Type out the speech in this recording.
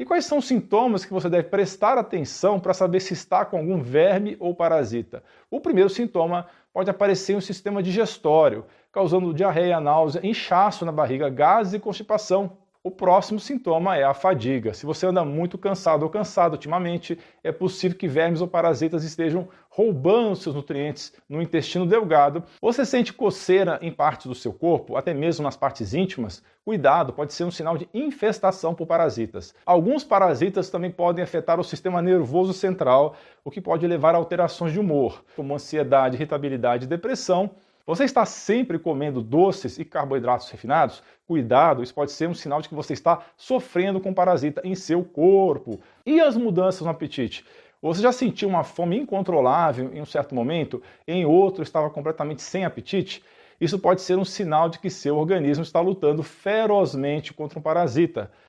E quais são os sintomas que você deve prestar atenção para saber se está com algum verme ou parasita? O primeiro sintoma pode aparecer em um sistema digestório, causando diarreia, náusea, inchaço na barriga, gases e constipação. O próximo sintoma é a fadiga. Se você anda muito cansado ou cansado ultimamente, é possível que vermes ou parasitas estejam roubando seus nutrientes no intestino delgado. Você sente coceira em partes do seu corpo, até mesmo nas partes íntimas? Cuidado, pode ser um sinal de infestação por parasitas. Alguns parasitas também podem afetar o sistema nervoso central, o que pode levar a alterações de humor, como ansiedade, irritabilidade e depressão você está sempre comendo doces e carboidratos refinados? Cuidado, isso pode ser um sinal de que você está sofrendo com parasita em seu corpo. E as mudanças no apetite? Você já sentiu uma fome incontrolável em um certo momento, em outro estava completamente sem apetite? Isso pode ser um sinal de que seu organismo está lutando ferozmente contra um parasita.